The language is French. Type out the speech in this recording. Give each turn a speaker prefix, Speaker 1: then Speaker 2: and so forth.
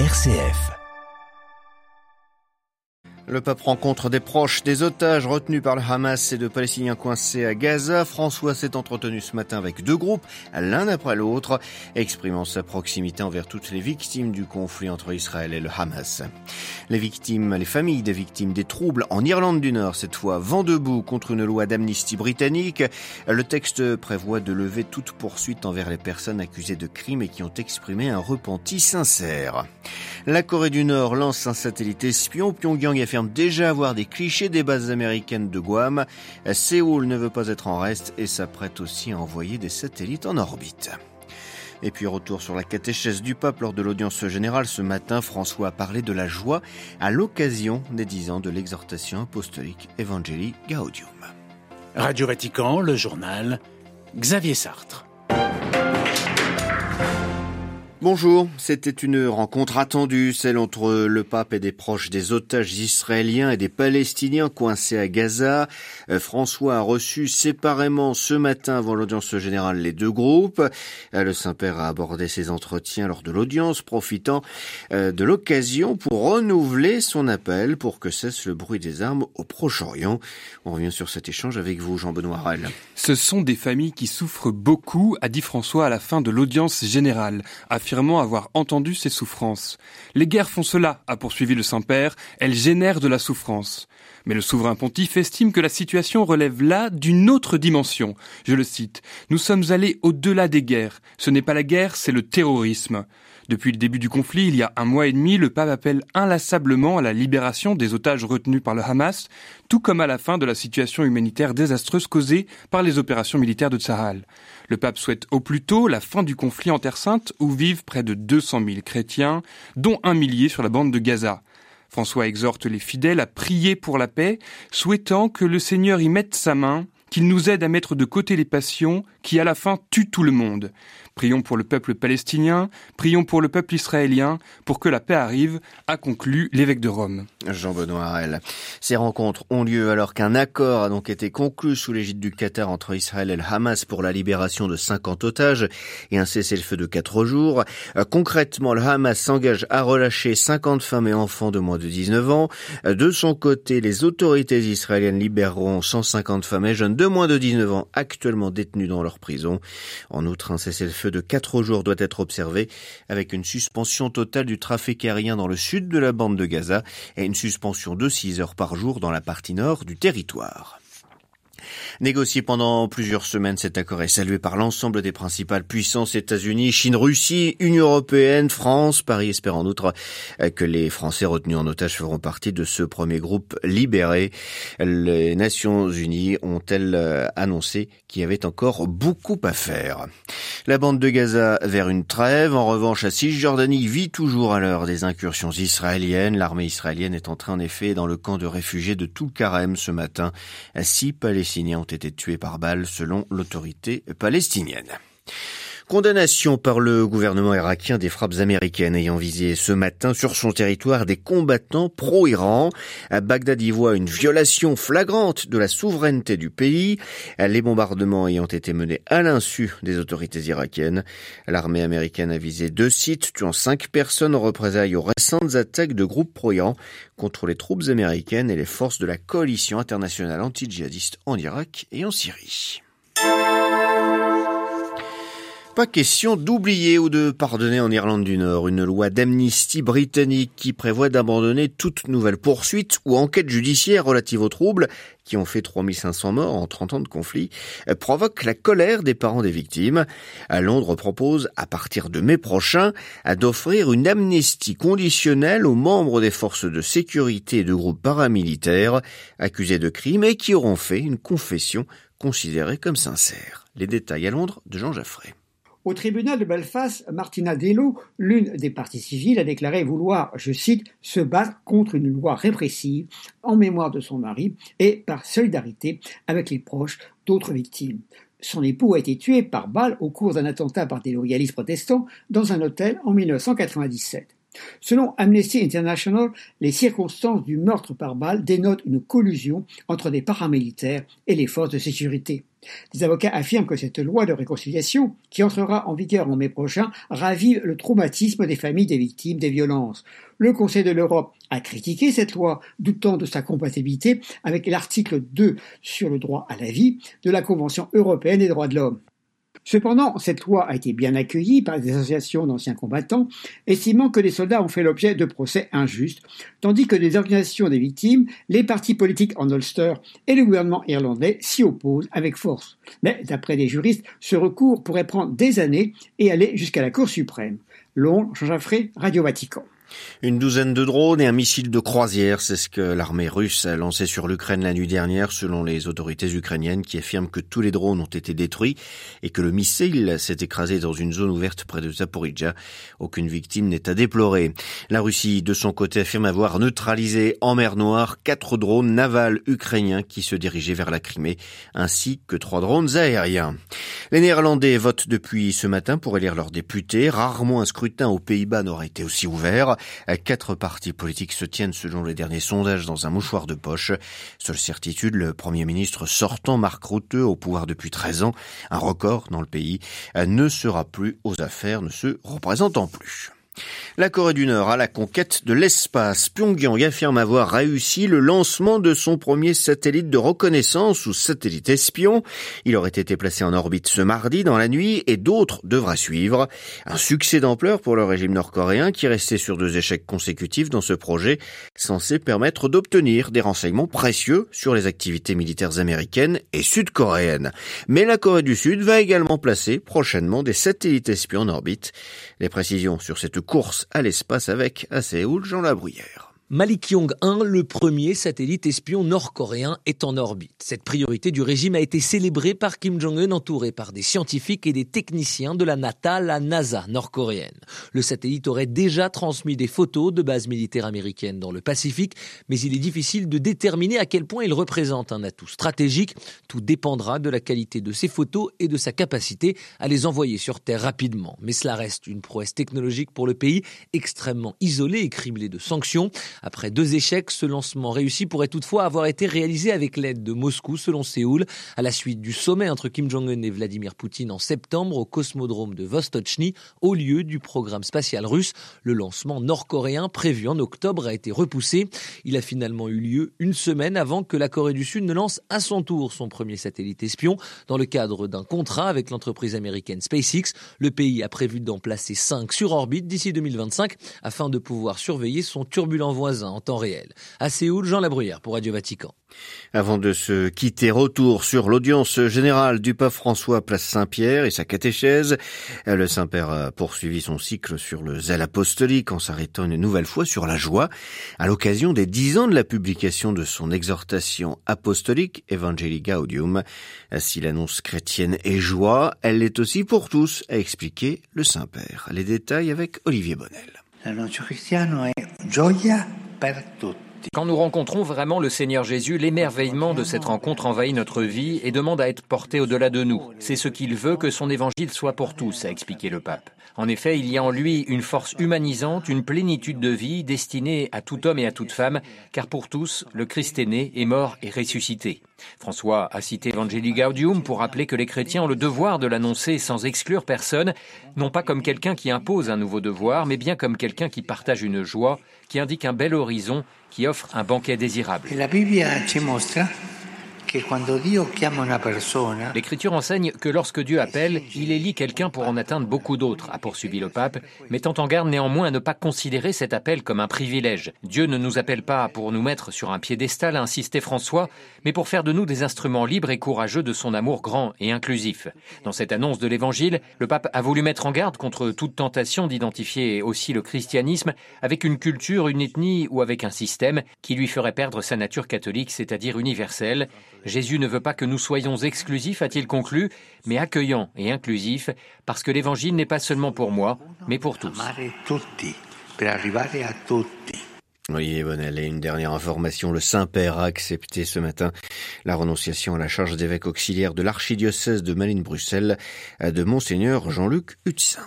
Speaker 1: RCF.
Speaker 2: Le pape rencontre des proches des otages retenus par le Hamas et de Palestiniens coincés à Gaza. François s'est entretenu ce matin avec deux groupes, l'un après l'autre, exprimant sa proximité envers toutes les victimes du conflit entre Israël et le Hamas. Les victimes, les familles des victimes des troubles en Irlande du Nord, cette fois vent debout contre une loi d'amnistie britannique. Le texte prévoit de lever toute poursuite envers les personnes accusées de crimes et qui ont exprimé un repenti sincère. La Corée du Nord lance un satellite espion. Pyongyang affirme déjà avoir des clichés des bases américaines de Guam. Séoul ne veut pas être en reste et s'apprête aussi à envoyer des satellites en orbite. Et puis retour sur la catéchèse du pape lors de l'audience générale ce matin, François a parlé de la joie à l'occasion des dix ans de l'exhortation apostolique Evangelii Gaudium.
Speaker 3: Radio Vatican, le journal, Xavier Sartre.
Speaker 2: Bonjour, c'était une rencontre attendue, celle entre le pape et des proches des otages israéliens et des Palestiniens coincés à Gaza. Euh, François a reçu séparément ce matin avant l'audience générale les deux groupes. Euh, le Saint-Père a abordé ses entretiens lors de l'audience, profitant euh, de l'occasion pour renouveler son appel pour que cesse le bruit des armes au Proche-Orient. On revient sur cet échange avec vous, Jean-Benoît Rell.
Speaker 4: Ce sont des familles qui souffrent beaucoup, a dit François à la fin de l'audience générale avoir entendu ces souffrances. Les guerres font cela, a poursuivi le Saint-Père, elles génèrent de la souffrance. Mais le souverain pontife estime que la situation relève là d'une autre dimension. Je le cite, Nous sommes allés au-delà des guerres. Ce n'est pas la guerre, c'est le terrorisme. Depuis le début du conflit, il y a un mois et demi, le pape appelle inlassablement à la libération des otages retenus par le Hamas, tout comme à la fin de la situation humanitaire désastreuse causée par les opérations militaires de Tsahal. Le pape souhaite au plus tôt la fin du conflit en Terre Sainte, où vivent près de 200 000 chrétiens, dont un millier sur la bande de Gaza. François exhorte les fidèles à prier pour la paix, souhaitant que le Seigneur y mette sa main, qu'il nous aide à mettre de côté les passions qui à la fin tuent tout le monde. Prions pour le peuple palestinien, prions pour le peuple israélien, pour que la paix arrive, a conclu l'évêque de Rome.
Speaker 2: Jean-Benoît Harel. Ces rencontres ont lieu alors qu'un accord a donc été conclu sous l'égide du Qatar entre Israël et le Hamas pour la libération de 50 otages et un cessez-le-feu de 4 jours. Euh, concrètement, le Hamas s'engage à relâcher 50 femmes et enfants de moins de 19 ans. Euh, de son côté, les autorités israéliennes libéreront 150 femmes et jeunes de moins de 19 ans actuellement détenus dans leur prison. En outre, un cessez-le-feu de 4 jours doit être observé avec une suspension totale du trafic aérien dans le sud de la bande de Gaza et une suspension de 6 heures par jour dans la partie nord du territoire. Négocié pendant plusieurs semaines, cet accord est salué par l'ensemble des principales puissances États-Unis, Chine, Russie, Union européenne, France. Paris espère en outre que les Français retenus en otage feront partie de ce premier groupe libéré. Les Nations Unies ont-elles euh, annoncé qu'il y avait encore beaucoup à faire? La bande de Gaza vers une trêve. En revanche, la Cisjordanie vit toujours à l'heure des incursions israéliennes. L'armée israélienne est entrée en effet dans le camp de réfugiés de Karem ce matin. Six Palestiniens ont été tués par balle selon l'autorité palestinienne. Condamnation par le gouvernement irakien des frappes américaines ayant visé ce matin sur son territoire des combattants pro-Iran. Bagdad y voit une violation flagrante de la souveraineté du pays. Les bombardements ayant été menés à l'insu des autorités irakiennes. L'armée américaine a visé deux sites, tuant cinq personnes en représailles aux récentes attaques de groupes pro-Iran contre les troupes américaines et les forces de la coalition internationale anti-djihadiste en Irak et en Syrie. Pas question d'oublier ou de pardonner en Irlande du Nord une loi d'amnistie britannique qui prévoit d'abandonner toute nouvelle poursuite ou enquête judiciaire relative aux troubles qui ont fait 3500 morts en 30 ans de conflit provoque la colère des parents des victimes. Londres propose, à partir de mai prochain, d'offrir une amnistie conditionnelle aux membres des forces de sécurité et de groupes paramilitaires accusés de crimes et qui auront fait une confession considérée comme sincère. Les détails à Londres de Jean Jaffray.
Speaker 5: Au tribunal de Belfast, Martina Dello, l'une des parties civiles, a déclaré vouloir, je cite, se battre contre une loi répressive en mémoire de son mari et par solidarité avec les proches d'autres victimes. Son époux a été tué par balle au cours d'un attentat par des loyalistes protestants dans un hôtel en 1997. Selon Amnesty International, les circonstances du meurtre par balle dénotent une collusion entre des paramilitaires et les forces de sécurité. Des avocats affirment que cette loi de réconciliation, qui entrera en vigueur en mai prochain, ravive le traumatisme des familles des victimes des violences. Le Conseil de l'Europe a critiqué cette loi, doutant de sa compatibilité avec l'article 2 sur le droit à la vie de la Convention européenne des droits de l'homme. Cependant, cette loi a été bien accueillie par des associations d'anciens combattants, estimant que les soldats ont fait l'objet de procès injustes, tandis que des organisations des victimes, les partis politiques en Ulster et le gouvernement irlandais s'y opposent avec force. Mais, d'après des juristes, ce recours pourrait prendre des années et aller jusqu'à la Cour suprême. Londres, Jean Jaffré, Radio Vatican.
Speaker 2: Une douzaine de drones et un missile de croisière, c'est ce que l'armée russe a lancé sur l'Ukraine la nuit dernière, selon les autorités ukrainiennes qui affirment que tous les drones ont été détruits et que le missile s'est écrasé dans une zone ouverte près de Zaporizhia. Aucune victime n'est à déplorer. La Russie, de son côté, affirme avoir neutralisé en mer Noire quatre drones navals ukrainiens qui se dirigeaient vers la Crimée, ainsi que trois drones aériens. Les Néerlandais votent depuis ce matin pour élire leurs députés. Rarement un scrutin aux Pays-Bas n'aurait été aussi ouvert. Quatre partis politiques se tiennent selon les derniers sondages dans un mouchoir de poche. Seule certitude, le Premier ministre sortant Marc Rutte, au pouvoir depuis 13 ans, un record dans le pays, ne sera plus aux affaires, ne se représentant plus. La Corée du Nord à la conquête de l'espace. Pyongyang affirme avoir réussi le lancement de son premier satellite de reconnaissance ou satellite espion. Il aurait été placé en orbite ce mardi dans la nuit et d'autres devraient suivre. Un succès d'ampleur pour le régime nord-coréen qui restait sur deux échecs consécutifs dans ce projet censé permettre d'obtenir des renseignements précieux sur les activités militaires américaines et sud-coréennes. Mais la Corée du Sud va également placer prochainement des satellites espions en orbite. Les précisions sur cette course à l'espace avec à Séoul Jean Labruyère.
Speaker 1: Malikyong 1, le premier satellite espion nord-coréen, est en orbite. Cette priorité du régime a été célébrée par Kim Jong-un entouré par des scientifiques et des techniciens de la NASA, la NASA nord-coréenne. Le satellite aurait déjà transmis des photos de bases militaires américaines dans le Pacifique, mais il est difficile de déterminer à quel point il représente un atout stratégique. Tout dépendra de la qualité de ces photos et de sa capacité à les envoyer sur Terre rapidement. Mais cela reste une prouesse technologique pour le pays, extrêmement isolé et criblé de sanctions. Après deux échecs, ce lancement réussi pourrait toutefois avoir été réalisé avec l'aide de Moscou, selon Séoul, à la suite du sommet entre Kim Jong-un et Vladimir Poutine en septembre au cosmodrome de Vostochny, au lieu du programme spatial russe. Le lancement nord-coréen prévu en octobre a été repoussé. Il a finalement eu lieu une semaine avant que la Corée du Sud ne lance à son tour son premier satellite espion dans le cadre d'un contrat avec l'entreprise américaine SpaceX. Le pays a prévu d'en placer cinq sur orbite d'ici 2025 afin de pouvoir surveiller son turbulent en temps réel. À Séoul, Jean Labruyère pour Radio Vatican.
Speaker 2: Avant de se quitter, retour sur l'audience générale du pape François Place Saint-Pierre et sa catéchèse. Le Saint-Père a poursuivi son cycle sur le zèle apostolique en s'arrêtant une nouvelle fois sur la joie à l'occasion des dix ans de la publication de son exhortation apostolique Evangelii Gaudium. Si l'annonce chrétienne est joie, elle l'est aussi pour tous, a expliqué le Saint-Père. Les détails avec Olivier Bonnel.
Speaker 6: Quand nous rencontrons vraiment le Seigneur Jésus, l'émerveillement de cette rencontre envahit notre vie et demande à être porté au-delà de nous. C'est ce qu'il veut que son évangile soit pour tous, a expliqué le pape. En effet, il y a en lui une force humanisante, une plénitude de vie destinée à tout homme et à toute femme, car pour tous, le Christ est né, est mort et ressuscité. François a cité Evangelii Gaudium pour rappeler que les chrétiens ont le devoir de l'annoncer sans exclure personne, non pas comme quelqu'un qui impose un nouveau devoir, mais bien comme quelqu'un qui partage une joie, qui indique un bel horizon, qui offre un banquet désirable.
Speaker 7: La mostra
Speaker 6: L'Écriture enseigne que lorsque Dieu appelle, il élit quelqu'un pour en atteindre beaucoup d'autres, a poursuivi le pape, mettant en garde néanmoins à ne pas considérer cet appel comme un privilège. Dieu ne nous appelle pas pour nous mettre sur un piédestal, a insisté François, mais pour faire de nous des instruments libres et courageux de son amour grand et inclusif. Dans cette annonce de l'Évangile, le pape a voulu mettre en garde contre toute tentation d'identifier aussi le christianisme avec une culture, une ethnie ou avec un système qui lui ferait perdre sa nature catholique, c'est-à-dire universelle. Jésus ne veut pas que nous soyons exclusifs, a-t-il conclu, mais accueillants et inclusifs, parce que l'Évangile n'est pas seulement pour moi, mais pour tous.
Speaker 2: Oui, Bonnel, et une dernière information, le Saint-Père a accepté ce matin la renonciation à la charge d'évêque auxiliaire de l'archidiocèse de Malines-Bruxelles de Monseigneur Jean-Luc Hutsin.